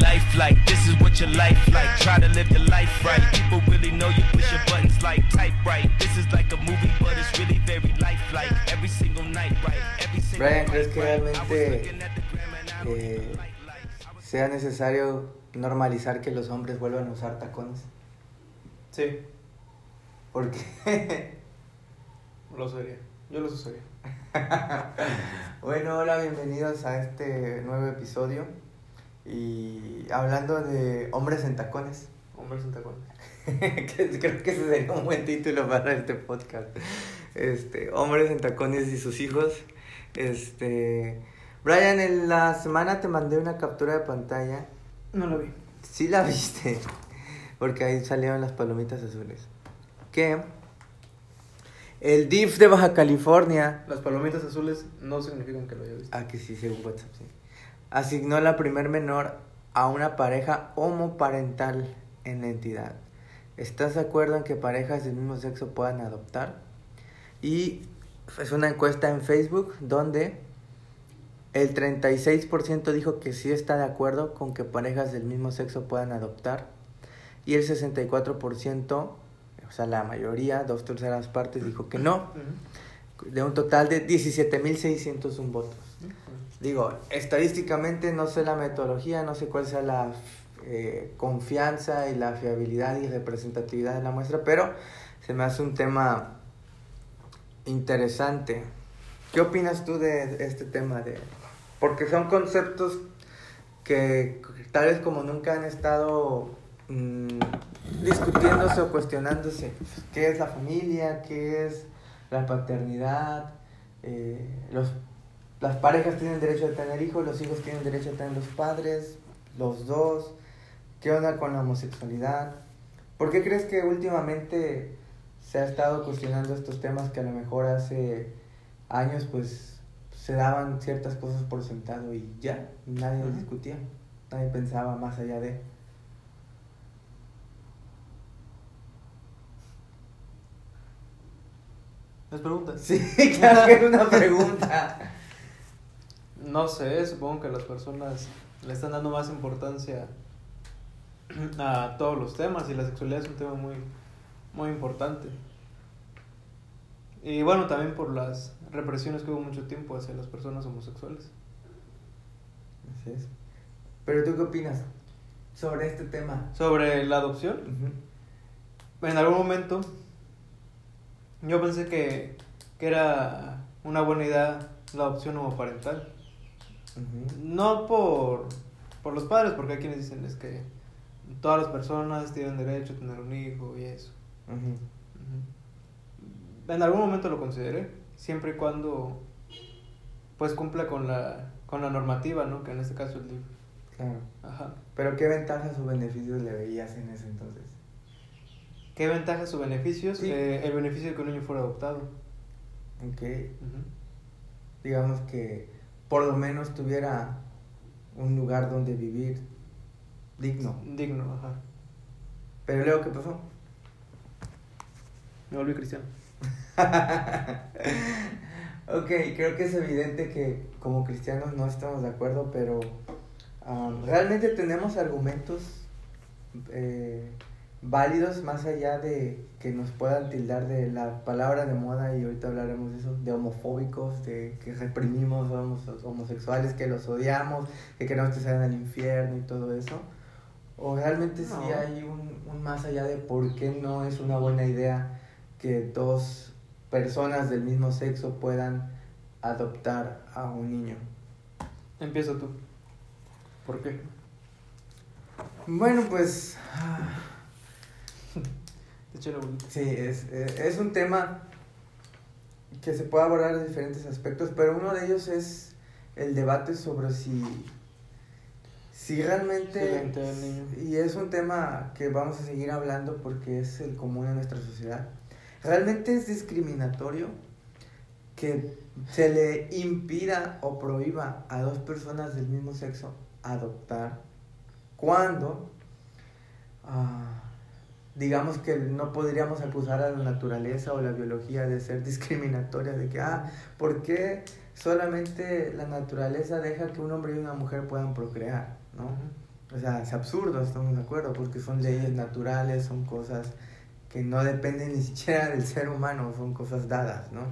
life like? This is what your life like. Try to live your life right. People really know you push your buttons like type right. This is like a movie, but it's really very lifelike. Every single night, right? Every single Brian, ¿crees night, que realmente, eh, sea necesario normalizar que los hombres vuelvan a usar tacones? Sí, Porque, lo usaría. Yo los usaría. bueno, hola, bienvenidos a este nuevo episodio. Y hablando de hombres en tacones, Hombres en tacones. que creo que ese sería un buen título para este podcast. Este, hombres en tacones y sus hijos. Este, Brian, en la semana te mandé una captura de pantalla. No lo vi. Sí la viste, porque ahí salieron las palomitas azules. Que el DIF de Baja California, Las palomitas azules no significan que lo haya visto. ah que sí, según WhatsApp, sí, asignó la primer menor a una pareja homoparental en la entidad. ¿Estás de acuerdo en que parejas del mismo sexo puedan adoptar? Y es una encuesta en Facebook donde el 36% dijo que sí está de acuerdo con que parejas del mismo sexo puedan adoptar. Y el 64%, o sea, la mayoría, dos terceras partes, dijo que no. De un total de 17.601 votos. Digo, estadísticamente no sé la metodología, no sé cuál sea la eh, confianza y la fiabilidad y representatividad de la muestra, pero se me hace un tema interesante. ¿Qué opinas tú de este tema? De... Porque son conceptos que tal vez como nunca han estado mm, discutiéndose o cuestionándose. ¿Qué es la familia? ¿Qué es la paternidad? Eh, los, las parejas tienen derecho a tener hijos, los hijos tienen derecho a tener los padres, los dos. ¿Qué onda con la homosexualidad? ¿Por qué crees que últimamente se ha estado cuestionando estos temas que a lo mejor hace años pues se daban ciertas cosas por sentado y ya, nadie Ujú. discutía, nadie pensaba más allá de... ¿Les preguntas? Sí, claro que es una pregunta. No sé, supongo que las personas le están dando más importancia a todos los temas y la sexualidad es un tema muy, muy importante. Y bueno, también por las represiones que hubo mucho tiempo hacia las personas homosexuales. Así es. Pero tú qué opinas sobre este tema? Sobre la adopción, en algún momento yo pensé que, que era una buena idea la adopción homoparental. No por, por los padres, porque hay quienes dicen es que todas las personas tienen derecho a tener un hijo y eso. En algún momento lo consideré, siempre y cuando pues cumpla con la, con la normativa, ¿no? Que en este caso es libre. Claro. Ajá. Pero qué ventajas o beneficios le veías en ese entonces? ¿Qué ventajas o beneficios? Sí. Eh, el beneficio de que un niño fuera adoptado. Ok. Digamos que por lo menos tuviera un lugar donde vivir digno. Digno, ajá. Pero luego, ¿qué pasó? Me volví cristiano. ok, creo que es evidente que como cristianos no estamos de acuerdo, pero um, realmente tenemos argumentos eh, válidos más allá de que nos puedan tildar de la palabra de moda y ahorita hablaremos de eso, de homofóbicos, de que reprimimos a los homosexuales, que los odiamos, que queremos que se vayan al infierno y todo eso. O realmente sí No. hay un, un más allá de por qué no es una buena idea que dos personas del mismo sexo puedan adoptar a un niño. Empieza tú. ¿Por qué? Bueno, pues sí, es, es un tema que se puede abordar de diferentes aspectos, pero uno de ellos es el debate sobre si, si realmente... Sí. Y es un tema que vamos a seguir hablando porque es el común en nuestra sociedad. ¿Realmente es discriminatorio que se le impida o prohíba a dos personas del mismo sexo adoptar cuando ah, digamos que no podríamos acusar a la naturaleza o la biología de ser discriminatoria, de que, ah, ¿por qué solamente la naturaleza deja que un hombre y una mujer puedan procrear? ¿no? O sea, es absurdo, estamos de acuerdo, porque son leyes naturales, son cosas que no dependen ni siquiera del ser humano, son cosas dadas, ¿no?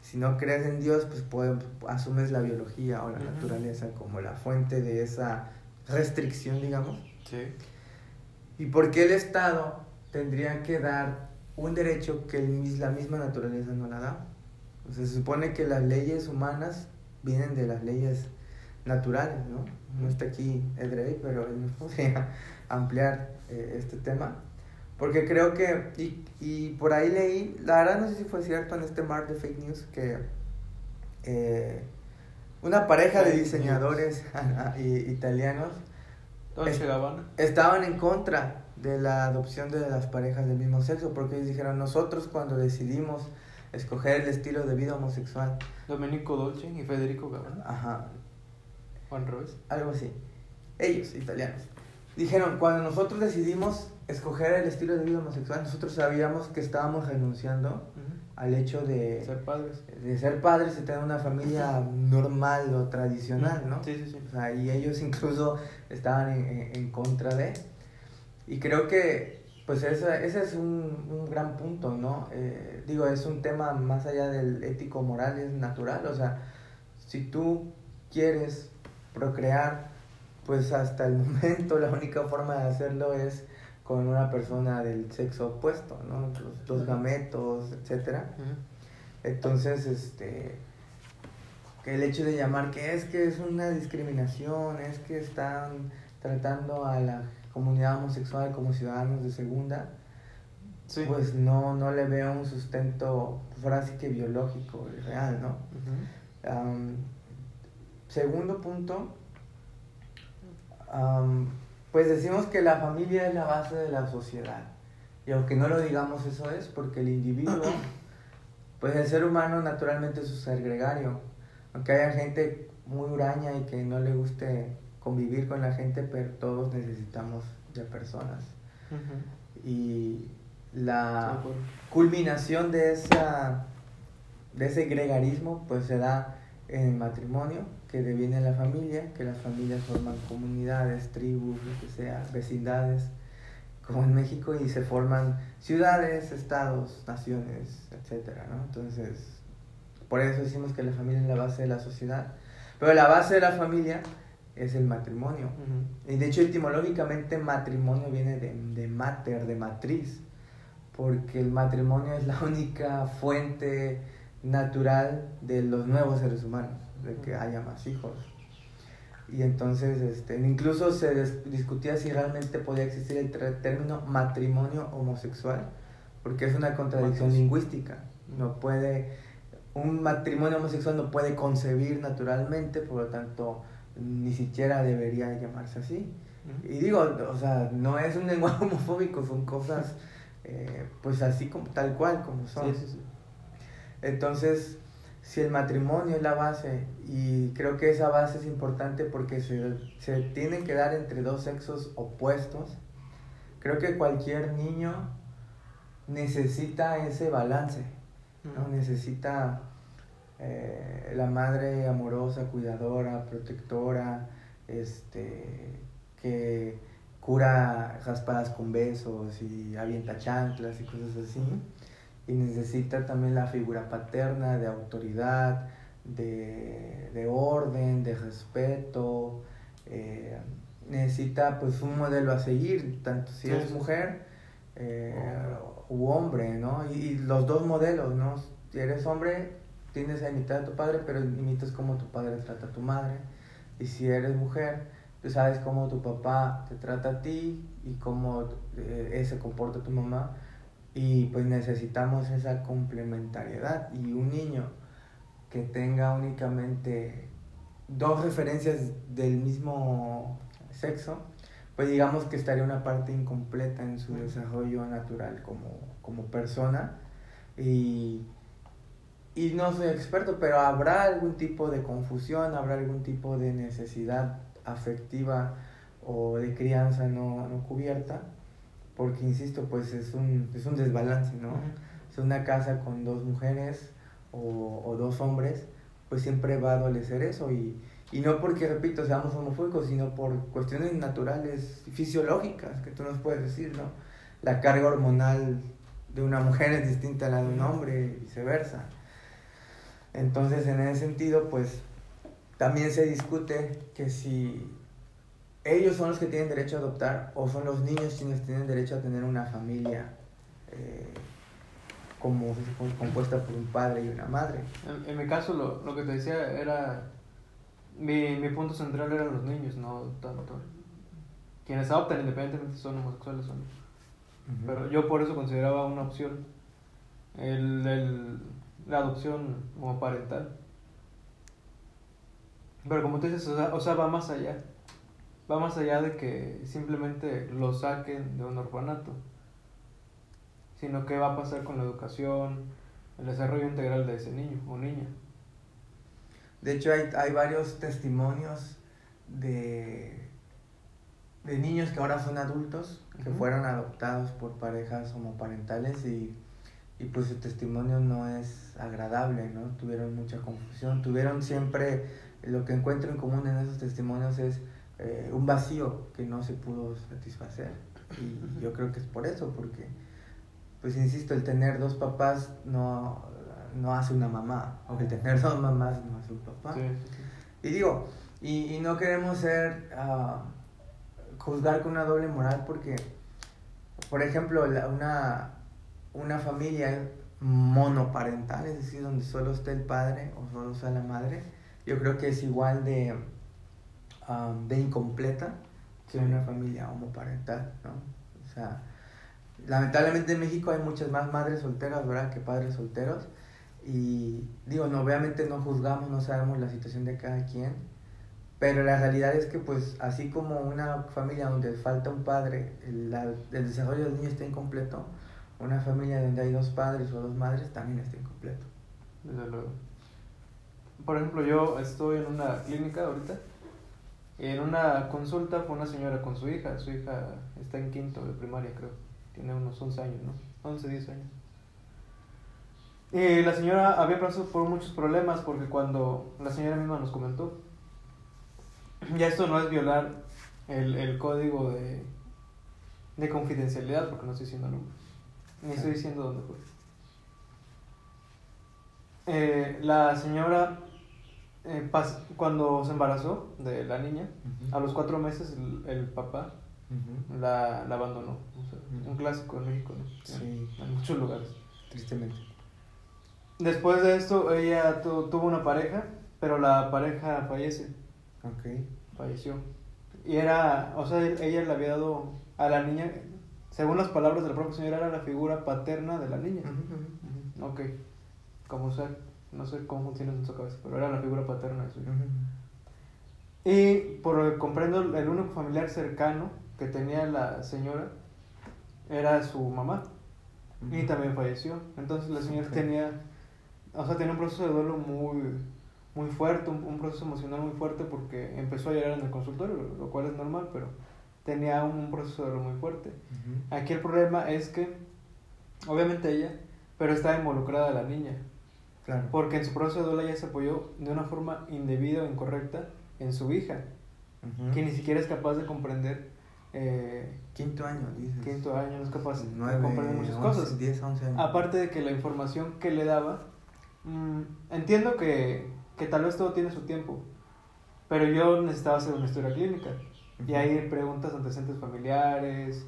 Si no crees en Dios, pues puede, asumes la biología o la naturaleza como la fuente de esa restricción, digamos. Sí. ¿Y por qué el Estado tendría que dar un derecho que el la misma naturaleza no la da? O sea, se supone que las leyes humanas vienen de las leyes naturales, ¿no? No está aquí Edrey, pero él nos podría ampliar eh, este tema. Porque creo que, y, y por ahí leí, la verdad no sé si fue cierto en este mar de fake news, que eh, una pareja de diseñadores italianos estaban en contra de la adopción de las parejas del mismo sexo, porque ellos dijeron, nosotros cuando decidimos escoger el estilo de vida homosexual, Domenico Dolce y Federico Gabbana. ajá, Juan Revés. algo así, ellos, italianos, dijeron, cuando nosotros decidimos escoger el estilo de vida homosexual, nosotros sabíamos que estábamos renunciando al hecho de Ser padres. de ser padres y tener una familia normal o tradicional, ¿no? Sí, sí, sí. O sea, y ellos incluso estaban en, en- en contra de. Y creo que, pues, ese, ese es un, un gran punto, ¿no? Eh, digo, es un tema más allá del ético-moral, es natural. O sea, si tú quieres procrear, pues hasta el momento la única forma de hacerlo es con una persona del sexo opuesto, ¿no? Los, gametos, etcétera. Entonces, este, que el hecho de llamar que es que es una discriminación, es que están tratando a la comunidad homosexual como ciudadanos de segunda, Sí. pues no, no le veo un sustento, pues ahora sí que biológico y real, ¿no? Segundo punto, pues decimos que la familia es la base de la sociedad. Y aunque no lo digamos, eso es porque el individuo, pues el ser humano naturalmente es un ser gregario. Aunque haya gente muy huraña y que no le guste convivir con la gente, pero todos necesitamos de personas. Y la culminación de esa de ese gregarismo pues se da en el matrimonio que deviene la familia que las familias forman comunidades tribus lo que sea vecindades como en México y se forman ciudades estados naciones etcétera ¿no? entonces por eso decimos que la familia es la base de la sociedad pero la base de la familia es el matrimonio y de hecho, etimológicamente, matrimonio viene de, de mater, de matriz, porque el matrimonio es la única fuente natural de los nuevos seres humanos, de que haya más hijos. Y entonces, este, incluso se discutía si realmente podía existir el término matrimonio homosexual, porque es una contradicción lingüística. No puede, un matrimonio homosexual no puede concebir naturalmente, por lo tanto, ni siquiera debería llamarse así. Y digo, o sea, no es un lenguaje homofóbico, son cosas eh, pues así como tal cual como son. Sí, sí, sí. Entonces, si el matrimonio es la base, y creo que esa base es importante porque se, se tiene que dar entre dos sexos opuestos, creo que cualquier niño necesita ese balance, ¿no? Necesita eh, la madre amorosa, cuidadora, protectora, este, que cura raspadas con besos y avienta chanclas y cosas así. Y necesita también la figura paterna de autoridad, de, de orden, de respeto. eh, necesita pues un modelo a seguir, tanto si es mujer eh, u hombre, ¿no? Y, y los dos modelos, ¿no? Si eres hombre, tienes a imitar a tu padre, pero imitas cómo tu padre trata a tu madre. Y si eres mujer, tú sabes cómo tu papá te trata a ti y cómo eh, se comporta tu mamá. Y pues necesitamos esa complementariedad. Y un niño que tenga únicamente dos referencias del mismo sexo, pues digamos que estaría una parte incompleta en su desarrollo natural como, como persona. Y, y no soy experto, pero habrá algún tipo de confusión, habrá algún tipo de necesidad afectiva o de crianza no, no cubierta, porque insisto, pues es un, es un desbalance, ¿no? Si una casa con dos mujeres o, o dos hombres, pues siempre va a adolecer eso y, Y no porque, repito, seamos homofóbicos, sino por cuestiones naturales, fisiológicas, que tú nos puedes decir, ¿no? La carga hormonal de una mujer es distinta a la de un hombre y viceversa. Entonces, en ese sentido, pues, también se discute que si ellos son los que tienen derecho a adoptar o son los niños quienes tienen derecho a tener una familia eh, como compuesta por un padre y una madre. En, en mi caso, lo, lo, que te decía era. Mi, mi punto central eran los niños, no tanto. Quienes adoptan, independientemente si son homosexuales o no. Pero yo por eso consideraba una opción el, el, la adopción como parental. Pero como tú dices, o sea, o sea, va más allá. Va más allá de que simplemente lo saquen de un orfanato. Sino que va a pasar con la educación, el desarrollo integral de ese niño o niña. De hecho, hay, hay varios testimonios de, de niños que ahora son adultos, que fueron adoptados por parejas homoparentales y, y pues su testimonio no es agradable, ¿no? Tuvieron mucha confusión, tuvieron siempre, lo que encuentro en común en esos testimonios es eh, un vacío que no se pudo satisfacer. Y yo creo que es por eso, porque, pues insisto, el tener dos papás no, no hace una mamá, o el tener dos mamás no hace un papá. Y digo, y, y, no queremos ser, uh, juzgar con una doble moral porque, por ejemplo, la, una, una familia monoparental, es decir, donde solo esté el padre o solo está la madre, yo creo que es igual de, um, de incompleta que una familia homoparental, ¿no? O sea, lamentablemente en México hay muchas más madres solteras, ¿verdad?, que padres solteros. Y digo, no, obviamente no juzgamos, no sabemos la situación de cada quien, pero la realidad es que pues así como una familia donde falta un padre, el, el desarrollo del niño está incompleto, una familia donde hay dos padres o dos madres también está incompleto. Desde luego. Por ejemplo, yo estoy en una clínica ahorita. En una consulta fue una señora con su hija. Su hija está en quinto de primaria, creo. Tiene unos 11 años, ¿no? 11, 10 años. Y la señora había pasado por muchos problemas porque cuando la señora misma nos comentó, ya esto no es violar el, el código de, de confidencialidad, porque no estoy diciendo nombres, ni estoy diciendo dónde fue. Eh, la señora, eh, pas, cuando se embarazó de la niña, uh -huh. a los cuatro meses el, el papá uh -huh. la, la, abandonó. O sea, uh -huh. Un clásico en México, ¿no? Sí. En muchos lugares. Tristemente. Después de esto, ella tu, tuvo una pareja, pero la pareja fallece. Ok. Falleció. Y era, o sea, ella le había dado a la niña, según las palabras de la propia señora, era la figura paterna de la niña. Uh -huh. Ok. Como sea, no sé cómo funciona en su cabeza, pero era la figura paterna de su hija. Uh -huh. Y por comprendo, el único familiar cercano que tenía la señora era su mamá. Y también falleció. Entonces la señora okay. tenía, o sea, tenía un proceso de duelo muy muy fuerte, un, un, proceso emocional muy fuerte porque empezó a llorar en el consultorio, lo cual es normal, pero tenía un, un proceso de dolor muy fuerte. Uh -huh. Aquí el problema es que, obviamente ella, pero está involucrada la niña. Claro. Porque en su duelo ella se apoyó de una forma indebida o incorrecta en su hija, uh -huh. que ni siquiera es capaz de comprender. Eh, quinto año, dices. Quinto año, no es capaz 9, de comprender muchas 11, cosas. 10, 11 años. Aparte de que la información que le daba, mmm, entiendo que que tal vez todo tiene su tiempo, pero yo necesitaba hacer una historia clínica. Uh -huh. Y ahí preguntas antecedentes familiares,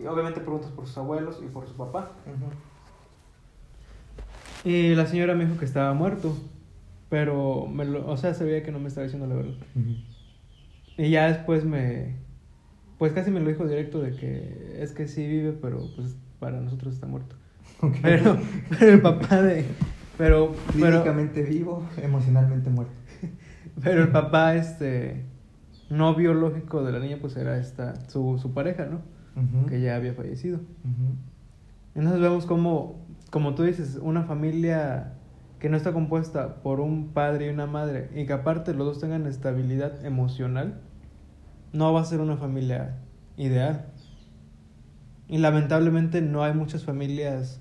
y obviamente preguntas por sus abuelos y por su papá. Uh -huh. Y la señora me dijo que estaba muerto, pero, me lo, o sea, se veía que no me estaba diciendo la verdad. Uh -huh. Y ya después me, pues casi me lo dijo directo de que es que sí vive, pero pues para nosotros está muerto. Okay. Pero, pero el papá de, pero, Físicamente pero, vivo, emocionalmente muerto. Pero el papá, este, no biológico de la niña, pues era esta, su, su pareja, ¿no? Uh -huh. Que ya había fallecido. Uh -huh. Entonces vemos como, como tú dices, una familia que no está compuesta por un padre y una madre y que aparte los dos tengan estabilidad emocional, no va a ser una familia ideal. Y lamentablemente no hay muchas familias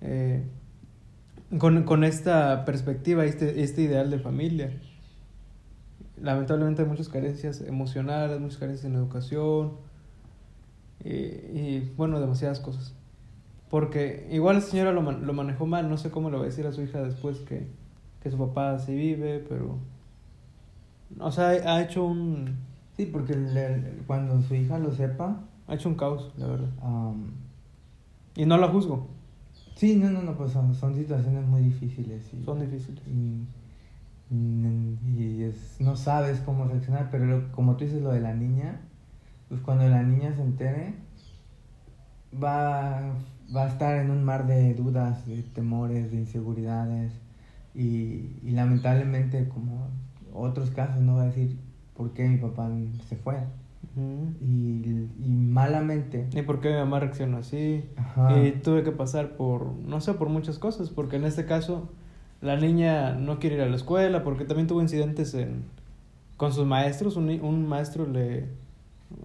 eh, con, con esta perspectiva, este, este ideal de familia. Lamentablemente hay muchas carencias emocionales, muchas carencias en educación y, y, bueno, demasiadas cosas. Porque igual la señora lo, lo manejó mal, no sé cómo le va a decir a su hija después que, que su papá sí vive, pero... O sea, ha hecho un... Sí, porque cuando su hija lo sepa... Ha hecho un caos, la verdad. y no la juzgo. Sí, no, no, no, pues son, son situaciones muy difíciles. Y, son difíciles. Y, y es, no sabes cómo reaccionar, pero como tú dices lo de la niña, pues cuando la niña se entere, va, va a estar en un mar de dudas, de temores, de inseguridades y, y lamentablemente como otros casos no va a decir por qué mi papá se fue. y, y, malamente. ¿Y por qué mi mamá reaccionó así? Y tuve que pasar por, no sé, por muchas cosas, porque en este caso la niña no quiere ir a la escuela, porque también tuvo incidentes en, con sus maestros. Un, un maestro le,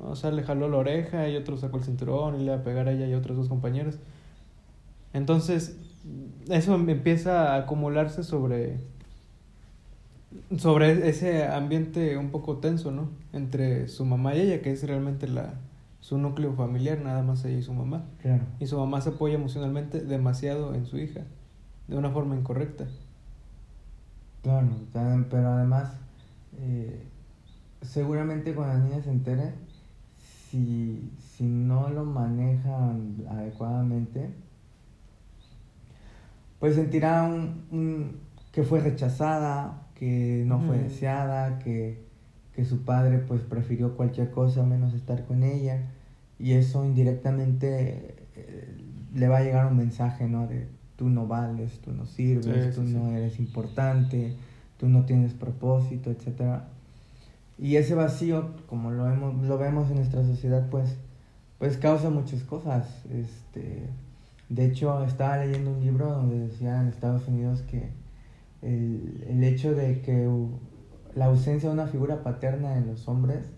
o sea, le jaló la oreja y otro sacó el cinturón y le iba a pegar a ella y a otros dos compañeros. Entonces, eso empieza a acumularse sobre sobre ese ambiente un poco tenso, ¿no? Entre su mamá y ella, que es realmente la su núcleo familiar, nada más ella y su mamá. Claro. Y su mamá se apoya emocionalmente demasiado en su hija, de una forma incorrecta. Claro, pero además, eh, seguramente cuando la niña se entere, si, si no lo manejan adecuadamente, pues sentirá un, que fue rechazada, que no fue deseada, que, que, su padre pues prefirió cualquier cosa menos estar con ella. Y eso indirectamente eh, le va a llegar un mensaje, ¿no? De tú no vales, tú no sirves, tú no eres importante, tú no tienes propósito, etc. Y ese vacío, como lo vemos, lo vemos en nuestra sociedad, pues, pues causa muchas cosas. Este, de hecho, estaba leyendo un libro donde decía en Estados Unidos que el, el hecho de que la ausencia de una figura paterna en los hombres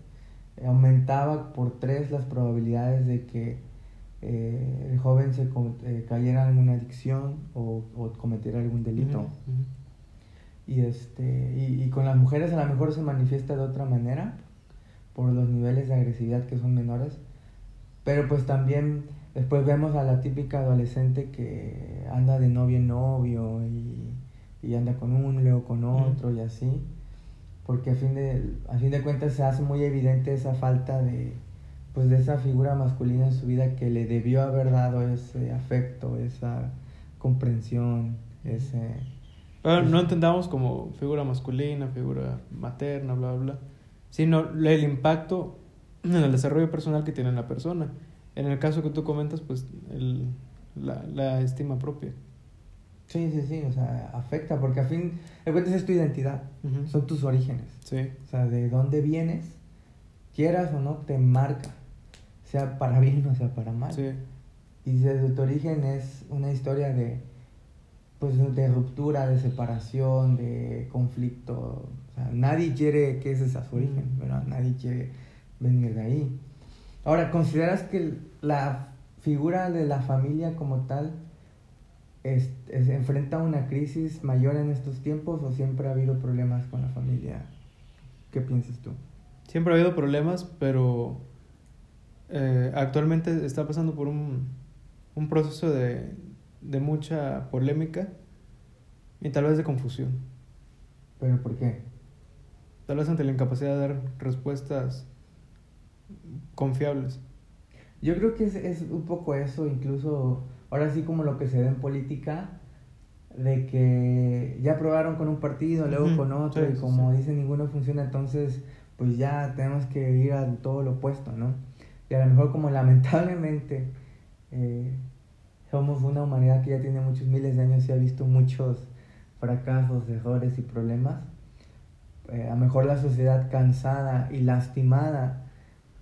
aumentaba por tres las probabilidades de que eh, el joven se eh, cayera en alguna adicción o, o cometiera algún delito. Y, este, y, y, con las mujeres a lo mejor se manifiesta de otra manera, por los niveles de agresividad que son menores, pero pues también Después vemos a la típica adolescente que anda de novio en novio y, y anda con uno, luego con otro y así. Porque a fin, de, a fin de cuentas se hace muy evidente esa falta de, pues de esa figura masculina en su vida que le debió haber dado ese afecto, esa comprensión, ese... Pero no entendamos como figura masculina, figura materna, bla, bla, bla, sino el impacto en el desarrollo personal que tiene la persona en el caso que tú comentas, pues el, la, la estima propia. Sí, sí, sí, o sea, afecta, porque a fin de cuentas es tu identidad, son tus orígenes. Sí. O sea, de dónde vienes, quieras o no, te marca, sea para bien o sea para mal. Sí. Y desde tu origen es una historia de, pues, de ruptura, de separación, de conflicto. O sea, nadie quiere que ese sea su origen, ¿verdad? Nadie quiere venir de ahí. Ahora, ¿consideras que la figura de la familia como tal es, enfrenta una crisis mayor en estos tiempos o siempre ha habido problemas con la familia? ¿Qué piensas tú? Siempre ha habido problemas, pero eh, actualmente está pasando por un, un proceso de, de mucha polémica y tal vez de confusión. ¿Pero por qué? Tal vez ante la incapacidad de dar respuestas confiables. Yo creo que es, es, un poco eso, incluso ahora sí como lo que se ve en política, de que ya probaron con un partido, luego con otro, y como dicen ninguno funciona, entonces pues ya tenemos que ir a todo lo opuesto, ¿no? Y a lo mejor como lamentablemente eh, somos una humanidad que ya tiene muchos miles de años y ha visto muchos fracasos, errores y problemas, eh, a lo mejor la sociedad cansada y lastimada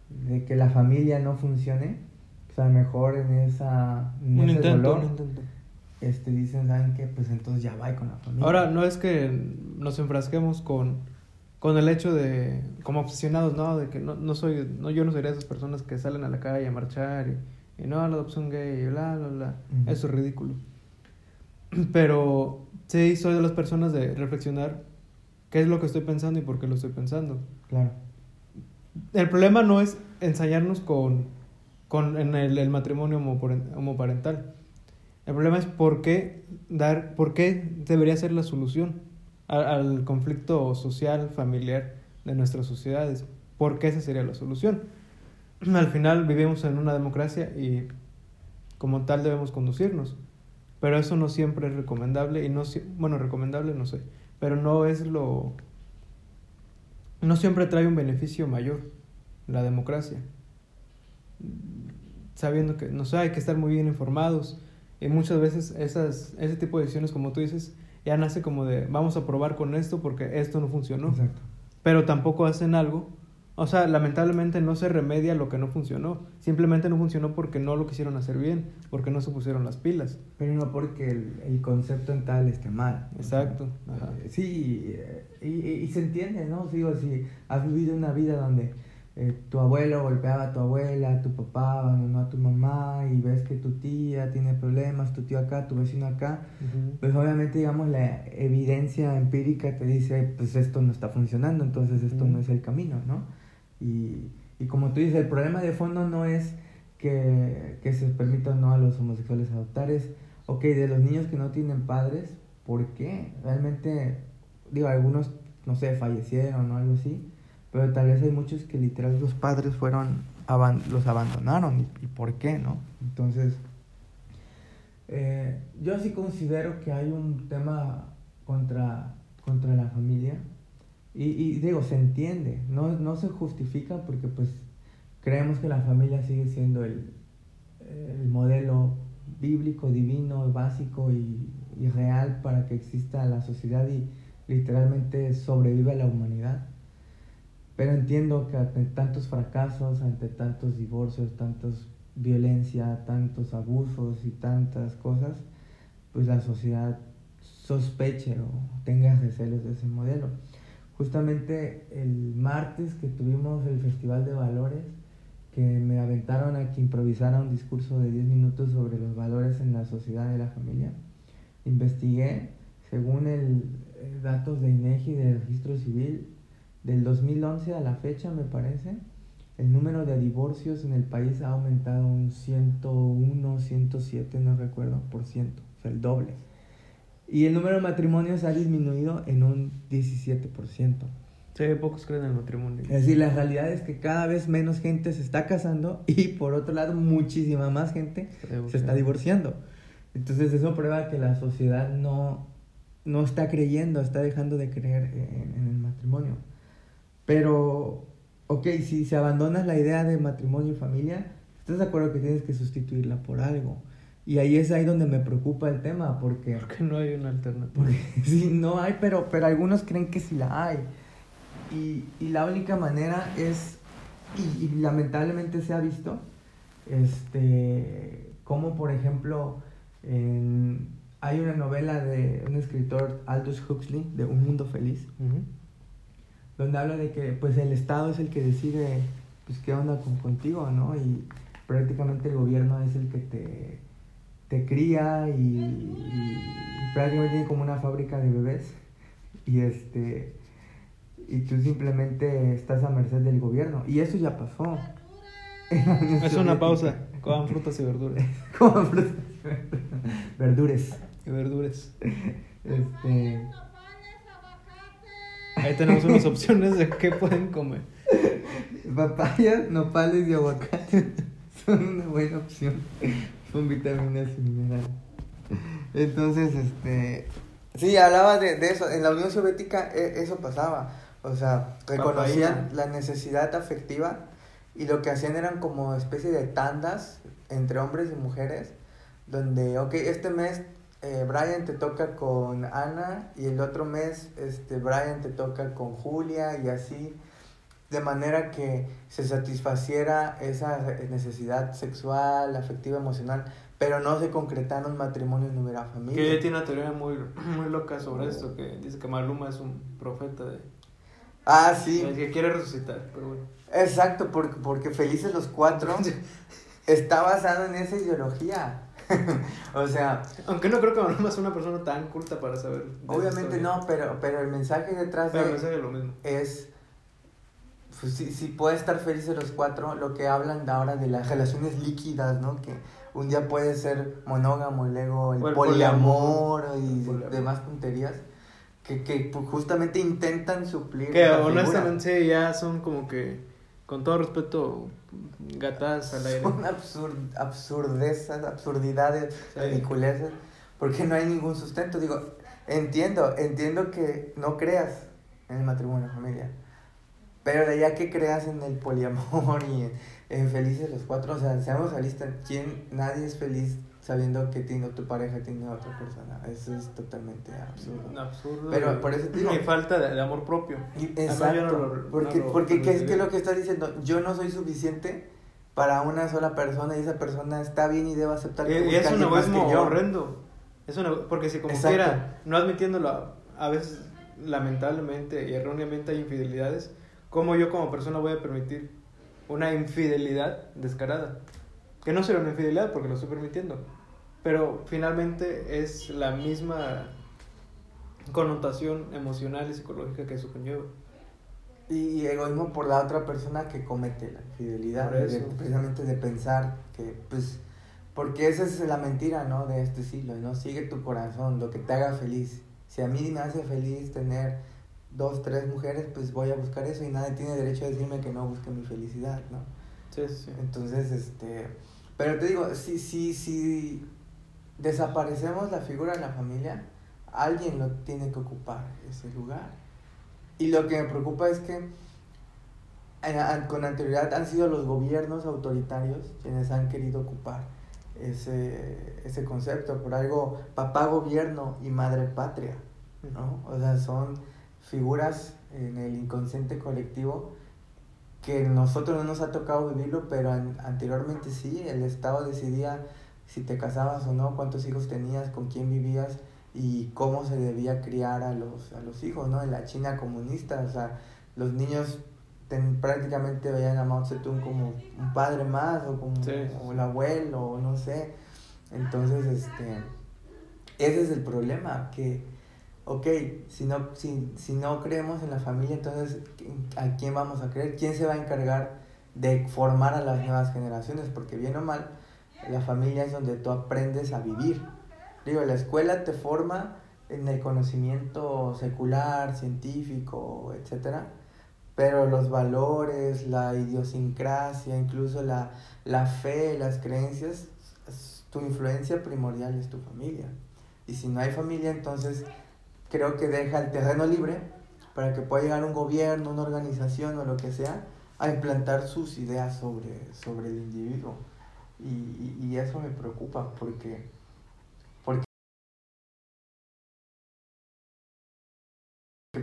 de que la familia no funcione, pues a lo mejor en esa un intento, un intento. Este, dicen, ¿saben qué? Pues entonces ya va con la familia. Ahora, no es que nos enfrasquemos con, con el hecho de, como obsesionados, ¿no? De que no, no soy, no, yo no sería de esas personas que salen a la calle a marchar y, y no, la adopción gay, y bla, bla, bla. Eso es ridículo. Pero sí soy de las personas de reflexionar qué es lo que estoy pensando y por qué lo estoy pensando. Claro. El problema no es ensayarnos con, con en el, el matrimonio homoparen- homoparental. El problema es por qué dar, por qué debería ser la solución al, conflicto social, familiar de nuestras sociedades. ¿Por qué esa sería la solución? Al final vivimos en una democracia y como tal debemos conducirnos. Pero eso no siempre es recomendable y no bueno, recomendable no sé, pero no es lo no siempre trae un beneficio mayor la democracia. Sabiendo que, no sé, hay que estar muy bien informados. Y muchas veces esas, ese tipo de decisiones, como tú dices, ya nace como de vamos a probar con esto porque esto no funcionó. Exacto. Pero tampoco hacen algo. O sea, lamentablemente no se remedia lo que no funcionó. Simplemente no funcionó porque no lo quisieron hacer bien, porque no se pusieron las pilas. Pero no porque el, el concepto en tal esté mal. O Exacto, sea, ajá. eh, sí, y, y- y se entiende, ¿no? Digo, si has vivido una vida donde eh, tu abuelo golpeaba a tu abuela, tu papá abandonó a tu mamá y ves que tu tía tiene problemas, tu tío acá, tu vecino acá, pues obviamente, digamos, la evidencia empírica te dice, pues esto no está funcionando, entonces esto no es el camino, ¿no? Y, y como tú dices, el problema de fondo no es que, que se permita o no a los homosexuales adoptar, es, ok, de los niños que no tienen padres, ¿por qué? Realmente, digo, algunos, no sé, fallecieron o algo así, pero tal vez hay muchos que literal los padres fueron, aban- los abandonaron, ¿y, y por qué, no? Entonces, eh, yo sí considero que hay un tema contra, contra la familia. Y, y digo, se entiende, no, no se justifica porque pues creemos que la familia sigue siendo el, el modelo bíblico, divino, básico y, y real para que exista la sociedad y literalmente sobreviva la humanidad. Pero entiendo que ante tantos fracasos, ante tantos divorcios, tantos violencia, tantos abusos y tantas cosas, pues la sociedad sospeche o tenga recelos de ese modelo. Justamente el martes que tuvimos el Festival de Valores, que me aventaron a que improvisara un discurso de 10 minutos sobre los valores en la sociedad de la familia, investigué, según el, eh, datos de INEGI del registro civil, del 2011 a la fecha me parece, el número de divorcios en el país ha aumentado un 101, 107, no recuerdo, por ciento, o sea, el doble. Y el número de matrimonios ha disminuido en un 17%. Sí, pocos creen en el matrimonio. Es decir, la realidad es que cada vez menos gente se está casando y por otro lado muchísima más gente se está divorciando. Entonces eso prueba que la sociedad no, no está creyendo, está dejando de creer en, en el matrimonio. Pero, ok, si se abandonas la idea de matrimonio y familia, ¿estás de acuerdo que tienes que sustituirla por algo? Y ahí es ahí donde me preocupa el tema, porque... Porque no hay una alternativa. Porque sí, no hay, pero, pero algunos creen que sí la hay. Y, y la única manera es, y, y lamentablemente se ha visto, este, como por ejemplo, en- hay una novela de un escritor, Aldous Huxley, de Un Mundo Feliz, Ujú. Donde habla de que pues el Estado es el que decide pues qué onda con, contigo, ¿no? Y prácticamente el gobierno es el que te, te cría y, y- y prácticamente tiene como una fábrica de bebés y este y tú simplemente estás a merced del gobierno y eso ya pasó. Es una pausa. Coman frutas y verduras. Coman frutas y verdures. Y verduras. Este, Ahí tenemos unas opciones de qué pueden comer. Papayas, nopales y aguacate son una buena opción. Son vitaminas y minerales. Entonces, este. Sí, hablaba de, de eso. En la Unión Soviética e- eso pasaba. O sea, reconocían Papaya. la necesidad afectiva y lo que hacían eran como especie de tandas entre hombres y mujeres. Donde, ok, este mes eh, Brian te toca con Ana y el otro mes este, Brian te toca con Julia y así de manera que se satisfaciera esa necesidad sexual, afectiva, emocional, pero no se concretara un matrimonio ni hubiera familia. Que ella tiene una teoría muy, muy loca sobre esto, que dice que Maluma es un profeta de... Ah, sí, Que quiere resucitar, pero bueno. exacto, porque, porque Felices los Cuatro está basado en esa ideología. o sea, Aunque no creo que Maluma sea una persona tan culta para saber. de obviamente no, pero, pero el mensaje detrás Pero de me sale lo mismo. es, pues si, si puede estar felices los cuatro, lo que hablan de ahora de las relaciones líquidas, ¿no? Que un día puede ser monógamo, y luego el, el poliamor, poliamor. y El poliamor. demás tonterías, que, que pues, justamente intentan suplir. Que honestamente ya son como que, con todo respeto, gatadas al aire. Son absurd, absurdezas, absurdidades, Sí. ridiculeces, porque no hay ningún sustento. Digo, entiendo, entiendo que no creas en el matrimonio, familia, pero de allá que creas en el poliamor y en, en felices los cuatro, o sea, seamos realistas, ¿quién, nadie es feliz sabiendo que tiene, tu pareja tiene a otra persona? Eso es totalmente absurdo. Absurdo. Pero por eso te digo- falta de, de amor propio. Exacto, no lo- porque, no lo porque ¿qué es que lo que estás diciendo? Yo no soy suficiente para una sola persona y esa persona está bien y debo aceptar que y es un egoísmo horrendo. Es un ego- porque si como Exacto. quiera, no admitiéndolo, a, a veces lamentablemente y erróneamente hay infidelidades, ¿cómo yo como persona voy a permitir una infidelidad descarada? Que no será una infidelidad porque lo estoy permitiendo, pero finalmente es la misma connotación emocional y psicológica que eso conlleva. Y, egoísmo por la otra persona que comete la infidelidad, de- precisamente de pensar que, pues, porque esa es la mentira, ¿no? De este siglo, ¿no? Sigue tu corazón, lo que te haga feliz. Si a mí me hace feliz tener dos, tres mujeres, pues voy a buscar eso y nadie tiene derecho a decirme que no busque mi felicidad, ¿no? Sí, sí, sí. Entonces, este, pero te digo, si, si, si desaparecemos la figura de la familia, alguien lo tiene que ocupar ese lugar. Y lo que me preocupa es que eh, con anterioridad han sido los gobiernos autoritarios quienes han querido ocupar ese, ese concepto. Por algo, papá gobierno y madre patria, ¿no? O sea, son figuras en el inconsciente colectivo que nosotros no nos ha tocado vivirlo, pero an- anteriormente sí, el Estado decidía si te casabas o no, cuántos hijos tenías, con quién vivías y cómo se debía criar a los, a los hijos, ¿no? En la China comunista, o sea, los niños ten- prácticamente veían a Mao Zedong como un padre más o como Sí. o el abuelo, o no sé. Entonces, este, ese es el problema, que, ok, si no, si, si no creemos en la familia, entonces, ¿a quién vamos a creer? ¿Quién se va a encargar de formar a las nuevas generaciones? Porque bien o mal, la familia es donde tú aprendes a vivir. Digo, la escuela te forma en el conocimiento secular, científico, etcétera, pero los valores, la idiosincrasia, incluso la, la fe, las creencias, tu influencia primordial es tu familia. Y si no hay familia, entonces creo que deja el terreno libre para que pueda llegar un gobierno, una organización o lo que sea a implantar sus ideas sobre, sobre el individuo. Y, y, eso me preocupa porque, porque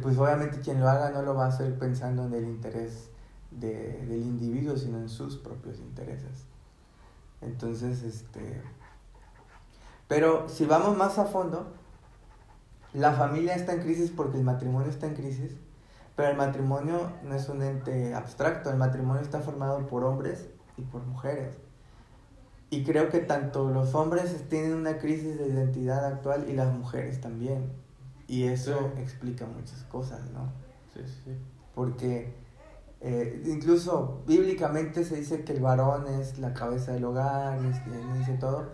pues obviamente quien lo haga no lo va a hacer pensando en el interés de, del individuo, sino en sus propios intereses. Entonces, este... Pero si vamos más a fondo, la familia está en crisis porque el matrimonio está en crisis, pero el matrimonio no es un ente abstracto, el matrimonio está formado por hombres y por mujeres. Y creo que tanto los hombres tienen una crisis de identidad actual y las mujeres también. Y eso Sí. explica muchas cosas, ¿no? Sí, sí. Porque eh, incluso bíblicamente se dice que el varón es la cabeza del hogar, y es quien dice todo,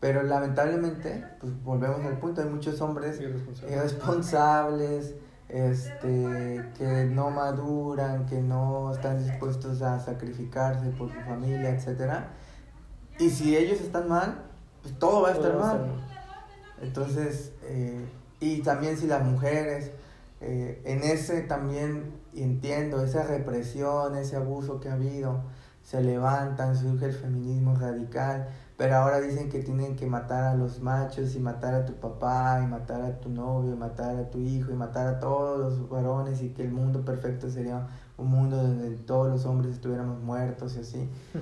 pero lamentablemente, pues volvemos al punto, hay muchos hombres Irresponsable. irresponsables, este, que no maduran, que no están dispuestos a sacrificarse por su familia, etcétera. Y si ellos están mal, pues todo va a estar mal. Entonces, eh, y también si las mujeres, eh, en ese también entiendo, esa represión, ese abuso que ha habido, se levantan, surge el feminismo radical, pero ahora dicen que tienen que matar a los machos y matar a tu papá y matar a tu novio y matar a tu hijo y matar a todos los varones y que el mundo perfecto sería un mundo donde todos los hombres estuviéramos muertos y así.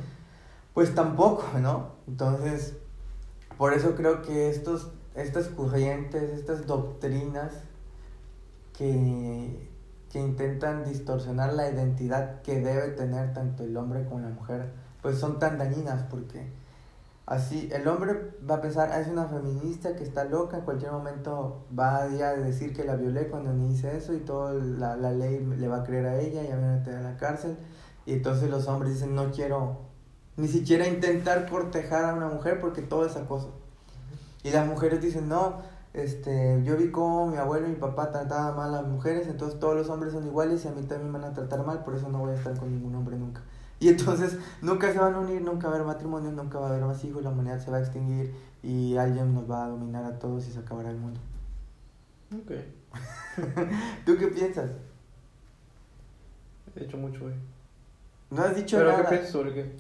Pues tampoco, ¿no? Entonces, por eso creo que estos, estas corrientes, estas doctrinas que, que intentan distorsionar la identidad que debe tener tanto el hombre como la mujer, pues son tan dañinas porque Así, el hombre va a pensar, ah, es una feminista que está loca, en cualquier momento va a ir a decir que la violé cuando ni hice eso y toda la, la ley le va a creer a ella y a mí a la cárcel. Y entonces los hombres dicen, no quiero ni siquiera intentar cortejar a una mujer porque todo es acoso. Y las mujeres dicen, no, este, yo vi cómo mi abuelo y mi papá trataban mal a las mujeres, entonces todos los hombres son iguales y a mí también me van a tratar mal, por eso no voy a estar con ningún hombre nunca. Y entonces nunca se van a unir, nunca va a haber matrimonio, nunca va a haber más hijos, la humanidad se va a extinguir y alguien nos va a dominar a todos y se acabará el mundo. Ok. ¿Tú qué piensas? He hecho mucho hoy. No has dicho ¿Pero nada qué piensas sobre qué?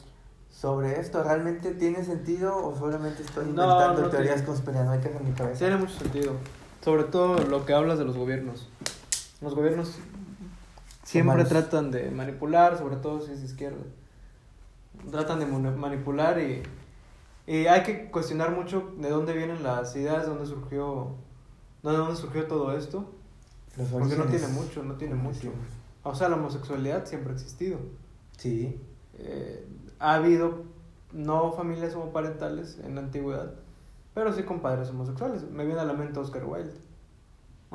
sobre esto. ¿Realmente tiene sentido o solamente estoy No, inventando no teorías tiene. conspiranoicas en mi cabeza? Tiene mucho sentido. Sobre todo lo que hablas de los gobiernos. Los gobiernos siempre tratan de manipular, sobre todo si es de izquierda. Tratan de mani- manipular y, y hay que cuestionar mucho de dónde vienen las ideas, de dónde surgió, de dónde surgió todo esto. Los Porque no tiene mucho, no tiene mucho. O sea, la homosexualidad siempre ha existido. Sí. Eh, ha habido no familias homoparentales en la antigüedad, pero sí con padres homosexuales. Me viene a la mente Oscar Wilde.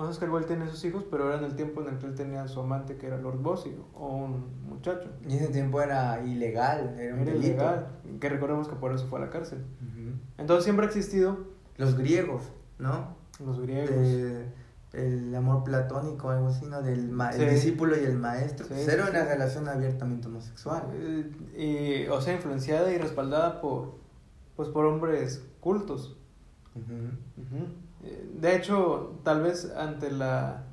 Oscar Wilde tiene sus hijos, pero era en el tiempo en el que él tenía a su amante, que era Lord Bossy, o un muchacho. Y ese tiempo era ilegal, era un Era delito. ilegal, que recordemos que por eso fue a la cárcel. Ujú. Entonces siempre ha existido Los griegos, ¿no? los griegos. De- el amor platónico, algo así, ¿no? Del ma- el Sí. discípulo y el maestro. Sí, era sí, una sí. relación abiertamente homosexual. Eh, y, o sea, influenciada y respaldada por, pues, por hombres cultos. Ujú. Ujú. Eh, De hecho, tal vez ante la,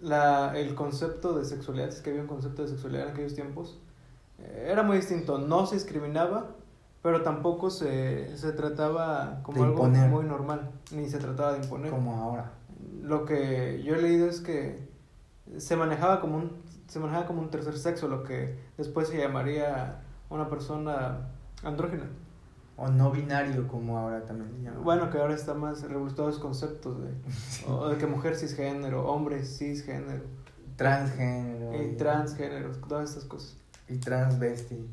la el concepto de sexualidad, es que había un concepto de sexualidad en aquellos tiempos, eh, era muy distinto. No se discriminaba, pero tampoco se, se trataba como De algo imponer. muy normal, ni se trataba de imponer. Como ahora. Lo que yo he leído es que se manejaba como un se manejaba como un tercer sexo, lo que después se llamaría una persona andrógena. O no binario, como ahora también le llaman. Bueno, que ahora está más revolucionados los conceptos de, o de que mujer cisgénero, hombre cisgénero, Transgénero. y transgéneros, todas estas cosas. Y transvesti.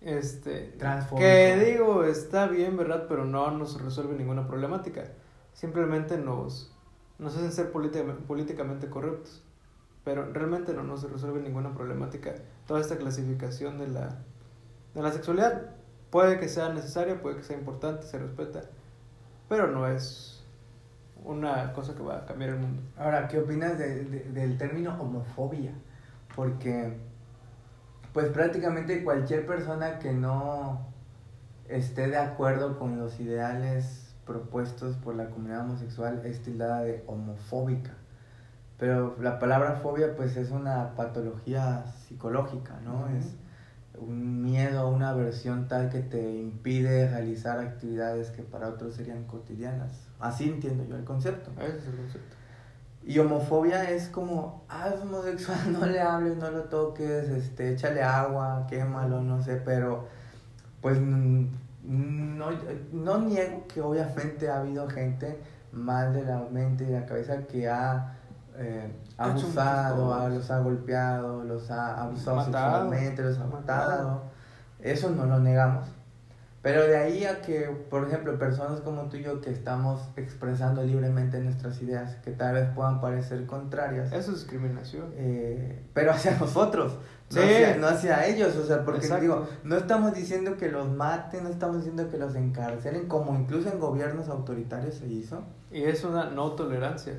Este, Transfóbico. que digo, está bien, ¿verdad? Pero no nos resuelve ninguna problemática. Simplemente nos, nos hacen ser política- políticamente correctos. Pero realmente no nos resuelve ninguna problemática toda esta clasificación de la, de la sexualidad. Puede que sea necesaria, puede que sea importante, se respeta, pero no es una cosa que va a cambiar el mundo. Ahora, ¿qué opinas de- de- del término homofobia? Porque, pues prácticamente cualquier persona que no esté de acuerdo con los ideales propuestos por la comunidad homosexual es tildada de homofóbica. Pero la palabra fobia pues es una patología psicológica, ¿no? Es un miedo, una aversión tal que te impide realizar actividades que para otros serían cotidianas. Así entiendo yo el concepto. Ese es el concepto. Y homofobia es como, ah, es homosexual, no le hables, no lo toques, este, échale agua, quémalo, no sé, pero pues no, no niego que obviamente ha habido gente mal de la mente y de la cabeza que ha eh, abusado, ha- los ha golpeado, los ha abusado Matado. sexualmente, los ha Matado. Eso no lo negamos. Pero de ahí a que, por ejemplo, personas como tú y yo que estamos expresando libremente nuestras ideas, que tal vez puedan parecer contrarias, Eso es discriminación. eh, pero hacia nosotros, no, Sí. hacia, no hacia ellos, o sea, porque Exacto. digo, no estamos diciendo que los maten, no estamos diciendo que los encarcelen, como incluso en gobiernos autoritarios se hizo. Y es una no tolerancia.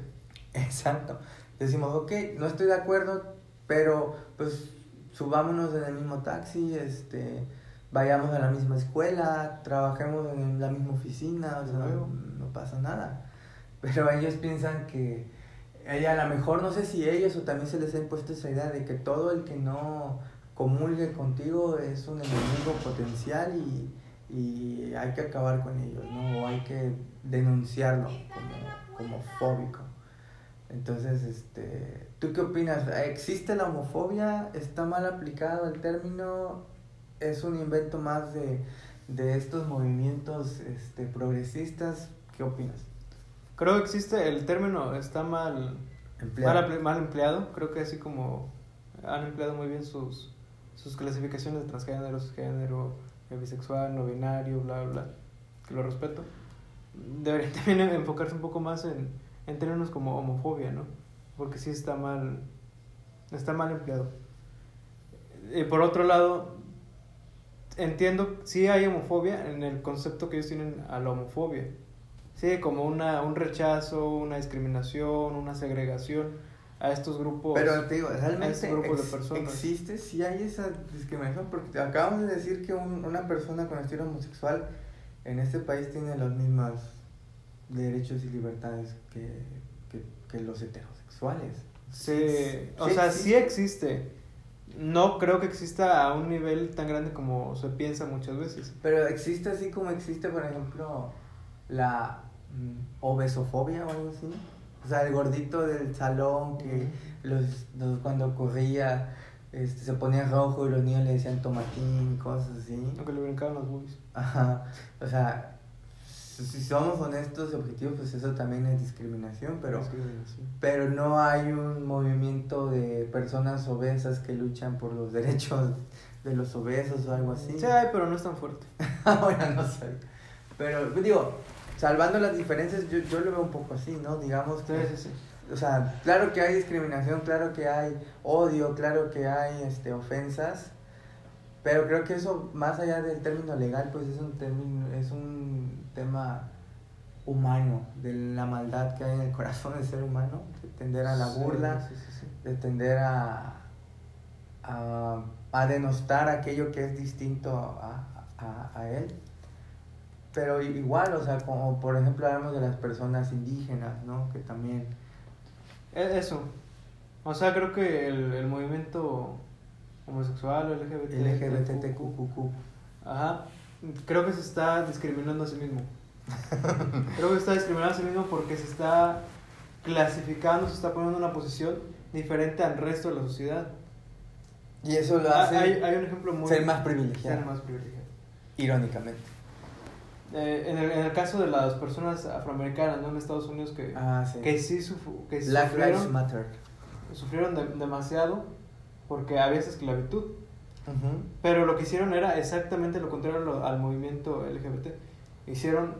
Exacto. Decimos, ok, no estoy de acuerdo, pero pues subámonos en el mismo taxi, este, vayamos a la misma escuela, trabajemos en la misma oficina, o sea, no pasa nada. Pero ellos piensan que, eh, a lo mejor no sé si ellos o también se les ha impuesto esa idea de que todo el que no comulgue contigo es un enemigo potencial y, y hay que acabar con ellos, ¿no? O hay que denunciarlo como, como fóbico. Entonces, este, ¿tú qué opinas? ¿Existe la homofobia? ¿Está mal aplicado el término? ¿Es un invento más de, de estos movimientos este, progresistas? ¿Qué opinas? Creo que existe, el término está mal, Empleado. mal, mal empleado. Creo que así como han empleado muy bien sus, sus clasificaciones de transgénero, género, bisexual, no binario, bla, bla, que lo respeto, debería también enfocarse un poco más en, en términos como homofobia, ¿no? Porque sí está mal, está mal empleado. Y por otro lado, entiendo, sí hay homofobia en el concepto que ellos tienen a la homofobia. Sí, como una, un rechazo, una discriminación, una segregación a estos grupos. Pero te digo, realmente grupo de personas. existe, sí hay esa discriminación, porque acabamos de decir que un- una persona con estilo homosexual en este país tiene los mismos derechos y libertades que, que, que los heterosexuales. Sí, o sea, existe. sí existe. No creo que exista a un nivel tan grande como se piensa muchas veces. Pero existe así como existe, por ejemplo, la mm, obesofobia o algo así. O sea, el gordito del salón que los, los- cuando corría este, se ponía rojo y los niños le decían tomatín, cosas así. Aunque le brincaban los boobies. Ajá. O sea, si somos honestos y objetivos, pues eso también es discriminación, pero, Discriminación. pero no hay un movimiento de personas obesas que luchan por los derechos de los obesos o algo así. Sí pero no es tan fuerte. Ahora no sé. Pero digo, salvando las diferencias, yo, yo lo veo un poco así, ¿no? Digamos Sí, que, sí, sí. o sea, claro que hay discriminación, claro que hay odio, claro que hay este, ofensas, pero creo que eso, más allá del término legal, pues es un, término, es un tema humano, de la maldad que hay en el corazón del ser humano, de tender a la burla, sí, sí, sí. de tender a, a, a denostar aquello que es distinto a, a, a él. Pero igual, o sea, como por ejemplo hablamos de las personas indígenas, ¿no? Que también... E- Eso. O sea, creo que el, el movimiento homosexual o LGBT. LGBTQQQ. Ajá. Creo que se está discriminando a sí mismo. Creo que se está discriminando a sí mismo porque se está clasificando, se está poniendo en una posición diferente al resto de la sociedad. Y eso lo Ah, hace hay, hay un ejemplo muy... ser más privilegiado, ser más privilegiado. irónicamente. Eh, en, el, en el caso de las personas afroamericanas ¿no? en Estados Unidos que, Ah, sí. que sí que Black Lives sufrieron, Matter. sufrieron de- demasiado porque había esa esclavitud. Ujú. Pero lo que hicieron era exactamente lo contrario al movimiento LGBT. Hicieron,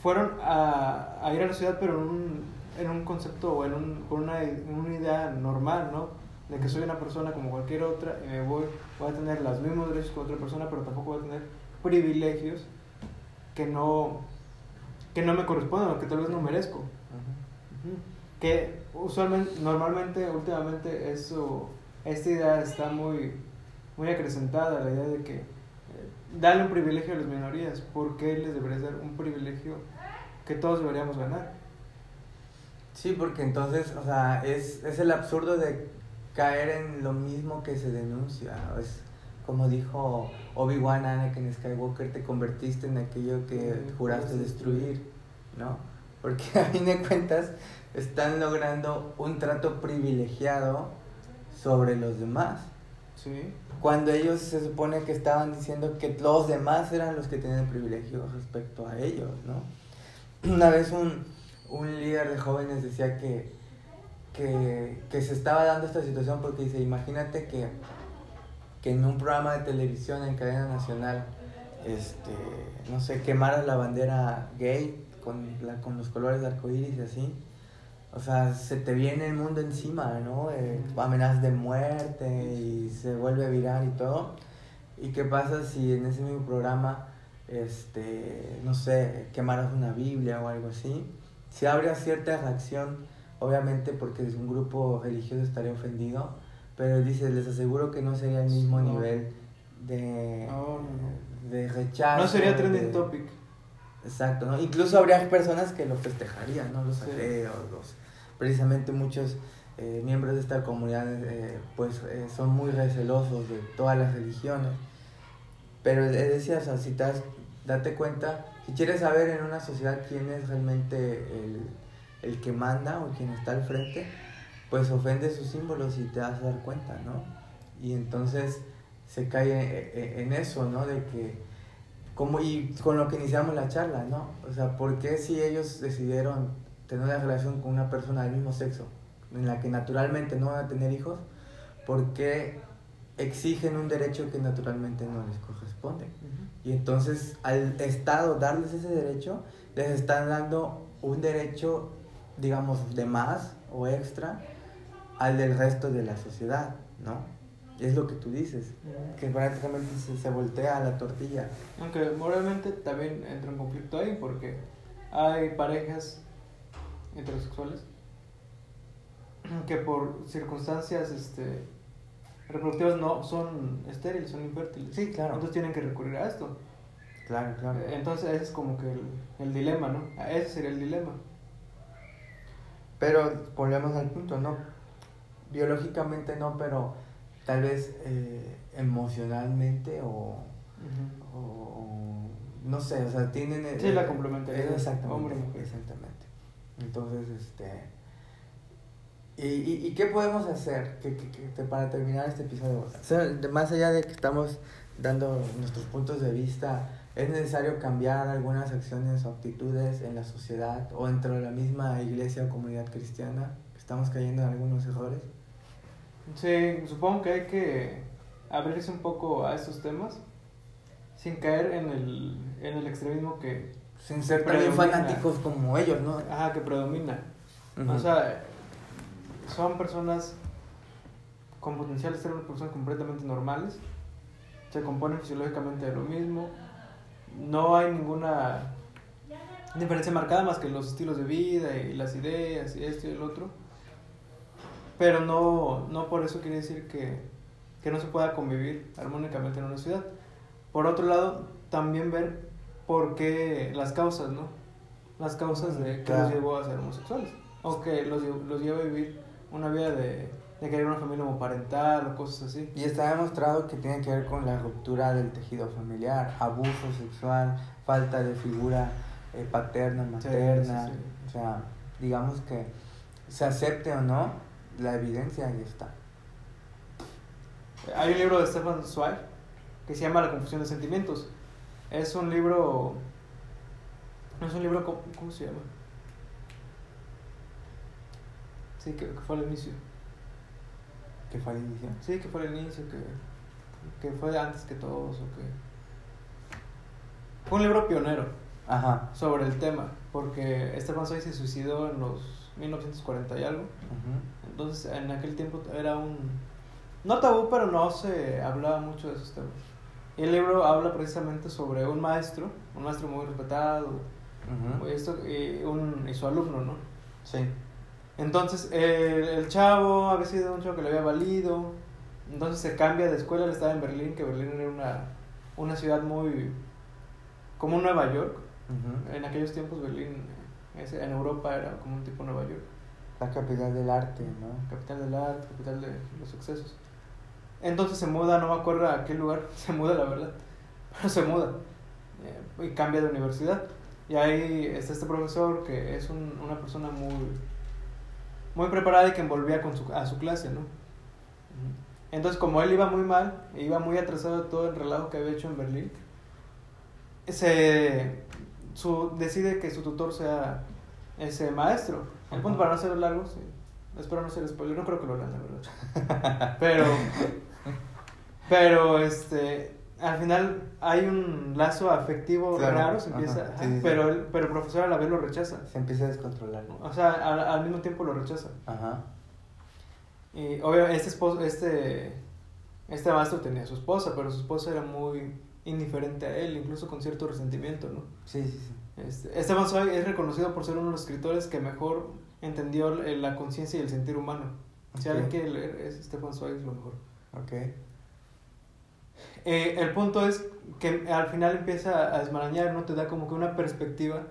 fueron a, a ir a la ciudad, pero en un, en un concepto o en un, con una, una idea normal, ¿no? De que soy una persona como cualquier otra y me voy, voy a tener los mismos derechos que otra persona, pero tampoco voy a tener privilegios que no, que no me corresponden o que tal vez no merezco. Ujú. Ujú. Que usualmente, normalmente, últimamente, eso, esta idea está muy, muy acrecentada, la idea de que eh, darle un privilegio a las minorías, ¿por qué les debería dar un privilegio que todos deberíamos ganar? Sí, porque entonces, o sea, es, es el absurdo de caer en lo mismo que se denuncia. Es como dijo Obi-Wan Anakin Skywalker, te convertiste en aquello que juraste juras destruir, ¿no? Porque a fin de cuentas están logrando un trato privilegiado sobre los demás. Sí. Cuando ellos se supone que estaban diciendo que los demás eran los que tenían privilegio respecto a ellos, ¿no? Una vez un, un líder de jóvenes decía que, que, que se estaba dando esta situación porque dice, imagínate que, que en un programa de televisión en cadena nacional, este, no sé, quemaras la bandera gay con, la, con los colores de arcoíris y así. O sea, se te viene el mundo encima, ¿no? Eh, amenazas de muerte y se vuelve viral y todo. ¿Y qué pasa si en ese mismo programa, este, no sé, quemaras una Biblia o algo así? Si habría cierta reacción, obviamente porque es un grupo religioso estaría ofendido, pero dice, les aseguro que no sería el mismo No. nivel de, No, no, no. de rechazo. No sería de- trending topic. Exacto, ¿no? Incluso habría personas que lo festejarían, ¿no? Los Sí. ateos, los... Precisamente muchos eh, miembros de esta comunidad, eh, pues, eh, son muy recelosos de todas las religiones. Pero decía, o sea, si te das- date cuenta, si quieres saber en una sociedad quién es realmente el, el que manda o quien está al frente, pues ofende sus símbolos y te vas a dar cuenta, ¿no? Y entonces se cae en, en eso, ¿no? De que como y con lo que iniciamos la charla, ¿no? O sea, ¿por qué si ellos decidieron tener una relación con una persona del mismo sexo, en la que naturalmente no van a tener hijos, por qué exigen un derecho que naturalmente no les corresponde. Y entonces al Estado darles ese derecho, les están dando un derecho, digamos, de más o extra al del resto de la sociedad, ¿no? Es lo que tú dices, que prácticamente se, se voltea la tortilla. Aunque moralmente también entra en conflicto ahí porque hay parejas heterosexuales que por circunstancias este, reproductivas no son estériles, son infértiles. Sí, claro. Entonces tienen que recurrir a esto. Claro, claro. Eh, Entonces ese es como que el, el dilema, ¿no? Ese sería el dilema. Pero volvemos al punto, ¿no? Biológicamente no, pero tal vez eh, emocionalmente o, o- o- no sé, o sea, tienen... eh, Sí, la complementariedad, Exactamente, hombre-mujer. exactamente. Entonces, este... ¿Y, y, y qué podemos hacer que, que- que para terminar este episodio? O sea, más allá de que estamos dando nuestros puntos de vista, ¿es necesario cambiar algunas acciones o actitudes en la sociedad o dentro de la misma iglesia o comunidad cristiana? ¿Estamos cayendo en algunos errores? Sí, supongo que hay que abrirse un poco a estos temas sin caer en el, en el extremismo que, Sin ser también fanáticos como ellos, ¿no? ajá, que predomina. Ujú. O sea, son personas con potencial de ser unas personas completamente normales, se componen fisiológicamente de lo mismo, no hay ninguna diferencia marcada más que los estilos de vida y las ideas y esto y el otro, pero no, no por eso quiere decir que, que no se pueda convivir armónicamente en una ciudad. Por otro lado, también ver por qué las causas, ¿no? Las causas de que Claro. los llevó a ser homosexuales. O que los, los lleva a vivir una vida de, de querer una familia homoparental o cosas así. Y está demostrado que tiene que ver con la ruptura del tejido familiar, abuso sexual, falta de figura eh, paterna, Sí, materna. sí, sí. O sea, digamos que se acepte o no, la evidencia ahí está. Hay un libro de Stefan Zweig que se llama La confusión de sentimientos. Es un libro... No es un libro... ¿Cómo, cómo se llama? Sí, que, que fue al inicio. ¿Qué fue al inicio? Sí, que fue al inicio, que, que fue antes que todos, o que... Fue un libro pionero Ajá. sobre el tema, porque Stefan Zweig se suicidó en los 1940 y algo. ujú. Entonces, en aquel tiempo era un... No tabú, pero no se hablaba mucho de esos temas. Y el libro habla precisamente sobre un maestro, un maestro muy respetado, esto, y, un, y su alumno, ¿no? Sí. Entonces, el, el chavo había sido un chavo que le había valido. Entonces se cambia de escuela, él estaba en Berlín, que Berlín era una, una ciudad muy. como Nueva York. Ujú. En aquellos tiempos, Berlín en Europa era como un tipo Nueva York. La capital del arte, ¿no? Capital del arte, capital de los excesos. Entonces se muda, no me acuerdo a qué lugar, se muda la verdad, pero se muda eh, y cambia de universidad. Y ahí está este profesor que es un- una persona muy, muy preparada y que envolvía con su, a su clase, ¿no? Entonces como él iba muy mal, e iba muy atrasado de todo el relajo que había hecho en Berlín, se su, decide que su tutor sea ese maestro. El punto para no hacerlo largo, sí, espero no ser spoiler, no creo que lo lean, la verdad. Pero, pero este, al final hay un lazo afectivo Claro, raro, se empieza, sí, ajá, sí, sí. pero, el, pero el profesor a la vez lo rechaza. Se empieza a descontrolar. O sea, al, al mismo tiempo lo rechaza. Ajá. Y obviamente este esposo, este, este maestro tenía a su esposa, pero su esposa era muy indiferente a él, incluso con cierto resentimiento, ¿no? Sí, sí, sí. Este, Esteban Zweig es reconocido por ser uno de los escritores que mejor entendió la conciencia y el sentir humano. Si Ok. alguien quiere leer, es Stefan Zweig es lo mejor. Ok. Eh, el punto es que al final empieza a desmarañar, ¿no? Te da como que una perspectiva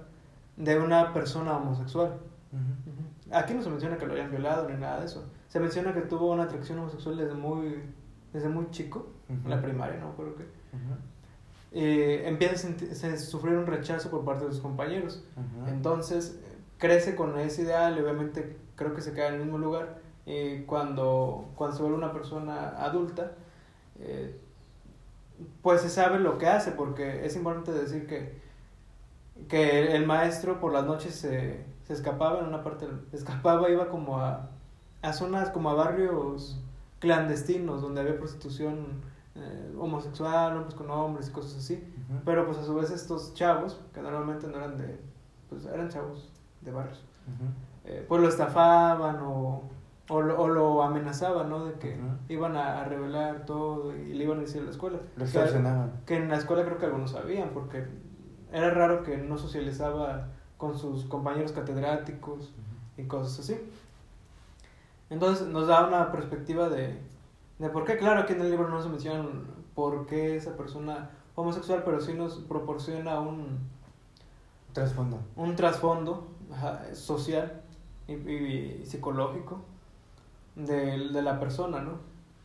de una persona homosexual. Aquí no se menciona que lo hayan violado ni nada de eso. Se menciona que tuvo una atracción homosexual desde muy, desde muy chico, en la primaria, no qué. Ujú. Eh, empieza a, sufrir un rechazo por parte de sus compañeros. Entonces eh, crece con ese ideal y obviamente creo que se queda en el mismo lugar. Y cuando, cuando se vuelve una persona adulta, eh, pues se sabe lo que hace, porque es importante decir que, que el maestro por las noches se, se escapaba en una parte, se escapaba, iba como a, a zonas, como a barrios clandestinos, donde había prostitución eh, homosexual, hombres con hombres y cosas así. Pero pues a su vez estos chavos, que normalmente no eran de, pues eran chavos de barrios, eh, pues lo estafaban o, o, lo, o lo amenazaban, ¿no? De que iban a, a revelar todo y le iban a decir a la escuela. Lo Que- extorsionaban. que en la escuela creo que algunos sabían, porque era raro que no socializaba con sus compañeros catedráticos y cosas así. Entonces nos da una perspectiva de, de por qué, claro, aquí en el libro no se menciona por qué esa persona homosexual, pero sí nos proporciona un, Trasfondo. un trasfondo ajá, social y, y psicológico de, de la persona, ¿no?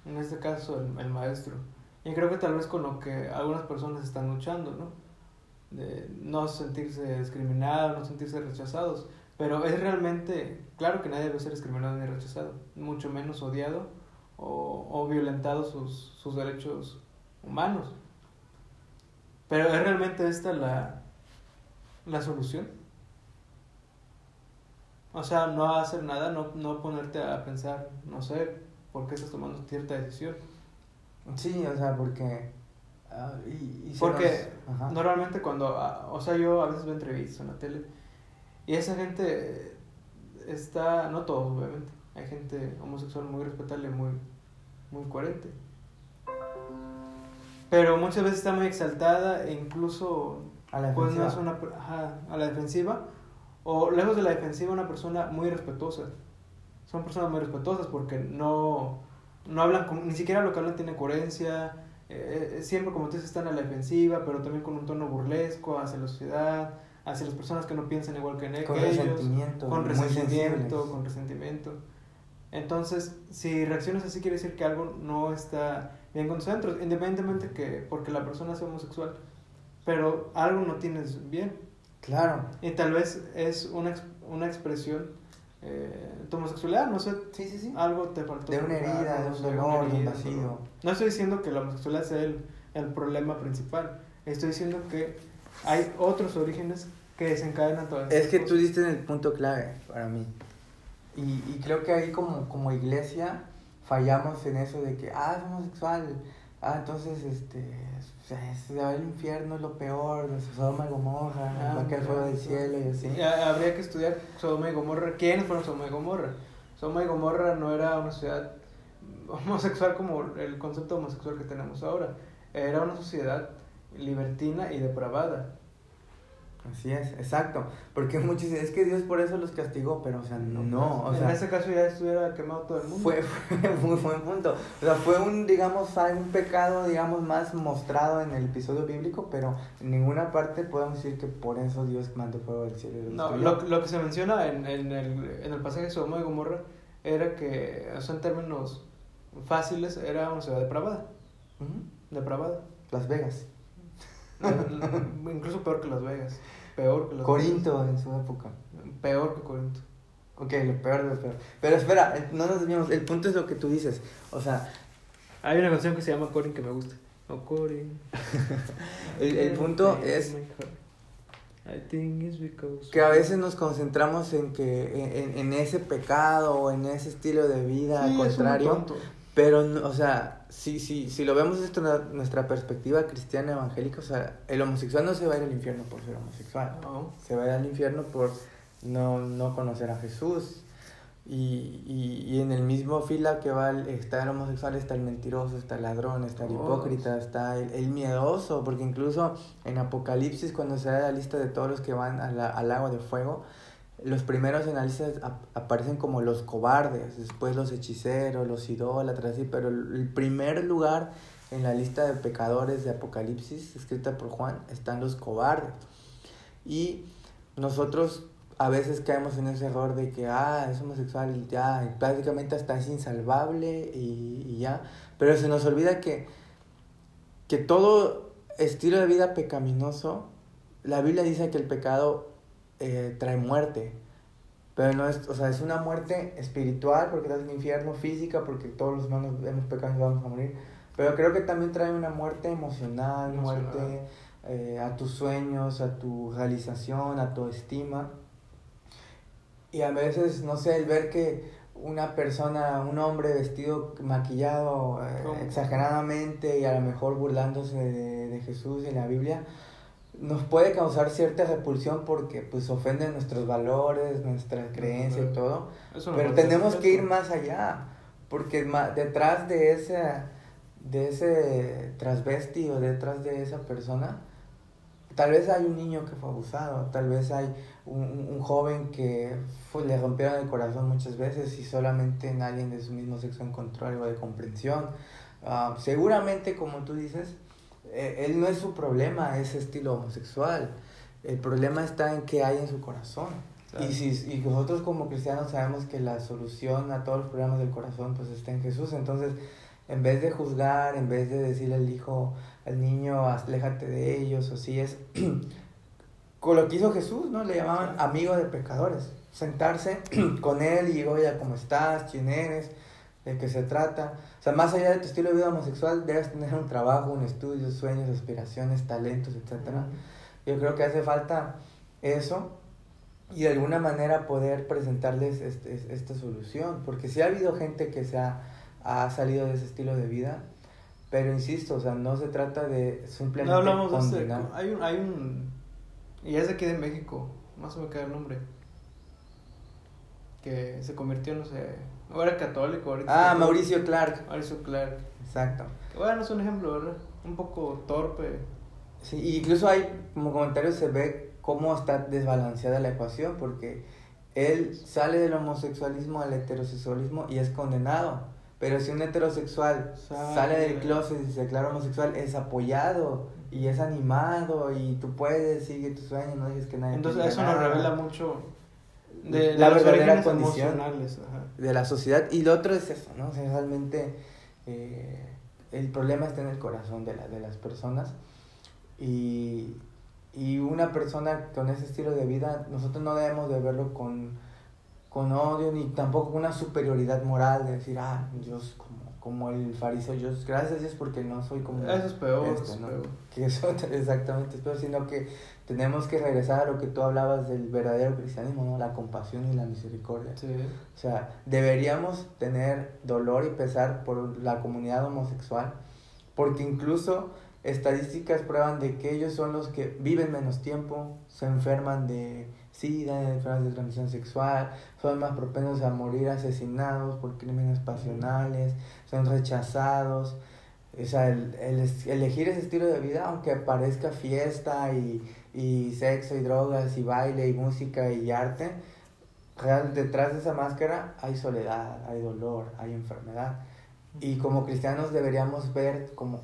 En este caso, el, el maestro. Y creo que tal vez con lo que algunas personas están luchando, ¿no? De no sentirse discriminados, no sentirse rechazados. Pero es realmente, claro que nadie debe ser discriminado ni rechazado, mucho menos odiado o, o violentado sus, sus derechos humanos. Pero es realmente esta la, la solución. O sea, no hacer nada, no, no ponerte a pensar, no sé, por qué estás tomando cierta decisión. Sí, o sea, porque... ah, y, y Porque nos- normalmente cuando, ah, o sea, yo a veces veo entrevistas en la tele y esa gente está, no todos obviamente, hay gente homosexual muy respetable, muy, muy coherente. Pero muchas veces está muy exaltada e incluso A la pues no defensiva. es una per- ajá, a la defensiva o lejos de la defensiva una persona muy respetuosa. Son personas muy respetuosas porque no no hablan con- ni siquiera lo que hablan tiene coherencia. Eh, eh, siempre como tú dices están a la defensiva pero también con un tono burlesco hacia la sociedad hacia las personas que no piensan igual que, Con que ellos resentimiento. con resentimiento con resentimiento. Entonces si reaccionas así quiere decir que algo no está bien con tus adentros independientemente que porque la persona sea homosexual. Pero algo no tienes bien Claro. y tal vez es una, una expresión eh, tu homosexualidad, no sé, Sí, sí, sí. algo te faltó. De una herida, de un dolor, de un vacío. No estoy diciendo que la homosexualidad sea el, el problema principal, estoy diciendo que hay otros orígenes que desencadenan todas Es estas que tú cosas. diste en el punto clave para mí. Y, y creo que ahí como, como iglesia fallamos en eso de que, ah, es homosexual. Ah, entonces, este, se, va al infierno, es lo peor, Sodoma y Gomorra, Ah, va a caer fuego del cielo y así. Y habría que estudiar Sodoma y Gomorra. ¿Quiénes fueron Sodoma y Gomorra? Sodoma y Gomorra no era una sociedad homosexual como el concepto homosexual que tenemos ahora. Era una sociedad libertina y depravada. Así es, exacto. Porque muchos dicen, es que Dios por eso los castigó, pero o sea, no, o en sea, ese caso ya estuviera quemado todo el mundo. fue, fue muy buen punto. O sea, fue un, digamos, algún pecado, digamos, más mostrado en el episodio bíblico, pero en ninguna parte podemos decir que por eso Dios mandó fuego del cielo. y los No, lo, lo que se menciona en, en, el, en el pasaje de Sodoma y Gomorra era que, o sea, en términos fáciles, era una ciudad depravada. Ujú. Depravada. Las Vegas. Incluso peor que Las Vegas. Peor que Las Corinto en su época. Vegas. Peor que Corinto. Ok, lo peor de lo peor. Pero espera, eh, no nos desviamos. El punto es lo que tú dices. O sea, Hay una canción que se llama Corin que me gusta. Oh, Corin. el, el punto es I think it's because que a veces nos concentramos en que en, en ese pecado o en ese estilo de vida Sí, es un contrario. tonto. Pero, o sea, si, si, si lo vemos desde nuestra- nuestra perspectiva cristiana evangélica, o sea, el homosexual no se va a ir al infierno por ser homosexual. No. Se va a ir al infierno por no, no conocer a Jesús. Y, y, y en el mismo fila que va el, está el homosexual está el mentiroso, está el ladrón, está el hipócrita, está el, el miedoso, porque incluso en Apocalipsis cuando se da la lista de todos los que van a la- al agua de fuego, los primeros en la lista ap- aparecen como los cobardes, después los hechiceros, los idólatras, sí, pero el primer lugar en la lista de pecadores de Apocalipsis, escrita por Juan, están los cobardes. Y nosotros a veces caemos en ese error de que, ah, es homosexual ya, prácticamente hasta es insalvable y, y ya. Pero se nos olvida que, que todo estilo de vida pecaminoso, la Biblia dice que el pecado eh, trae muerte. Pero no es, o sea, es una muerte espiritual porque estás en el infierno, física porque todos los humanos hemos pecado y vamos a morir. Pero creo que también trae una muerte emocional, Emocional. muerte eh, a tus sueños, a tu realización, a tu estima. Y a veces, no sé, el ver que una persona, un hombre vestido, maquillado eh, exageradamente y a lo mejor burlándose de, de Jesús y la Biblia, nos puede causar cierta repulsión porque pues ofende nuestros valores, nuestra creencia y todo. No Pero tenemos que ir más allá, porque detrás de ese, de ese transvesti o detrás de esa persona, tal vez hay un niño que fue abusado, tal vez hay un, un- joven que fue- le rompieron el corazón muchas veces y solamente en alguien de su mismo sexo encontró algo de comprensión. Ah, seguramente, como tú dices, él no es su problema, ese estilo homosexual. El problema está en qué hay en su corazón. Claro. Y, si, y nosotros como cristianos sabemos que la solución a todos los problemas del corazón pues está en Jesús. Entonces, en vez de juzgar, en vez de decirle al hijo, al niño, aléjate de ellos, o si es con lo que hizo Jesús, ¿no? Le llamaban amigo de pecadores. Sentarse con él y oye, ¿cómo estás? ¿Quién eres? ¿De qué se trata? O sea, más allá de tu estilo de vida homosexual, debes tener un trabajo, un estudio, sueños, aspiraciones, talentos, etcétera. Yo creo que hace falta eso y de alguna manera poder presentarles este- es- esta solución, porque sí ha habido gente que se ha, ha salido de ese estilo de vida, pero insisto, o sea, no se trata de simplemente No hablamos de este. condenar. Hay un, hay un. Y es de aquí de México. No se me cae el nombre. Que se convirtió, no sé. Era católico. ahorita Ah, Mauricio Clark, Mauricio Clark. exacto. Bueno, es un ejemplo, ¿verdad? Un poco torpe. Sí, y incluso hay como comentarios se ve cómo está desbalanceada la ecuación, porque él sale del homosexualismo al heterosexualismo y es condenado. Pero si un heterosexual Sale. sale del closet y se declara homosexual, es apoyado y es animado y tú puedes, sigue tu sueño, no dejes que nadie Entonces, eso nos revela mucho de, La de verdadera condición. Ajá. de la sociedad. Y lo otro es eso, ¿no? O sea, realmente eh, el problema está en el corazón de, la, de las personas. Y, y una persona con ese estilo de vida, nosotros no debemos de verlo con, con odio ni tampoco con una superioridad moral de decir, ah, soy como, como el fariseo, yo gracias a Dios porque no soy como... Eso es peor, este, eso es ¿no? peor. Que eso exactamente es peor, sino que tenemos que regresar a lo que tú hablabas del verdadero cristianismo, ¿no? La compasión y la misericordia. Sí. O sea, deberíamos tener dolor y pesar por la comunidad homosexual, porque incluso estadísticas prueban de que ellos son los que viven menos tiempo, se enferman de SIDA, de enfermedades de transmisión sexual, son más propensos a morir asesinados por crímenes pasionales, son rechazados. O sea, el, el elegir ese estilo de vida, aunque parezca fiesta y, y sexo y drogas y baile y música y arte, real, detrás de esa máscara hay soledad, hay dolor, hay enfermedad. Y como cristianos deberíamos ver, como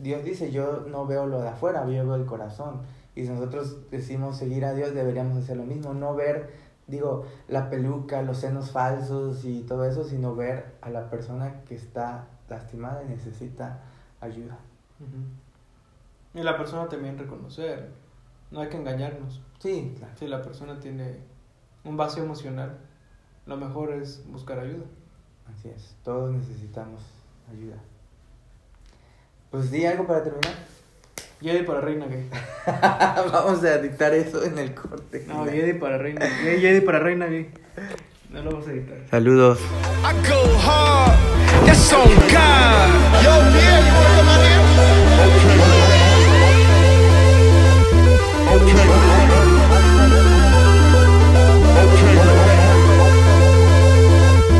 Dios dice, yo no veo lo de afuera, yo veo el corazón. Y si nosotros decimos seguir a Dios, deberíamos hacer lo mismo, no ver, digo, la peluca, los senos falsos y todo eso, sino ver a la persona que está lastimada y necesita ayuda. Y la persona también reconocer. No hay que engañarnos. Sí, claro. Si la persona tiene un vacío emocional, lo mejor es buscar ayuda. Así es, todos necesitamos ayuda. Pues di algo para terminar. Jedi para reina gay. Vamos a editar eso en el corte. No, Jedi para reina gay. Jedi para reina gay. No lo vamos a editar. Saludos. I go hard, that's on God. Yo, Pierre, you wanna come out here?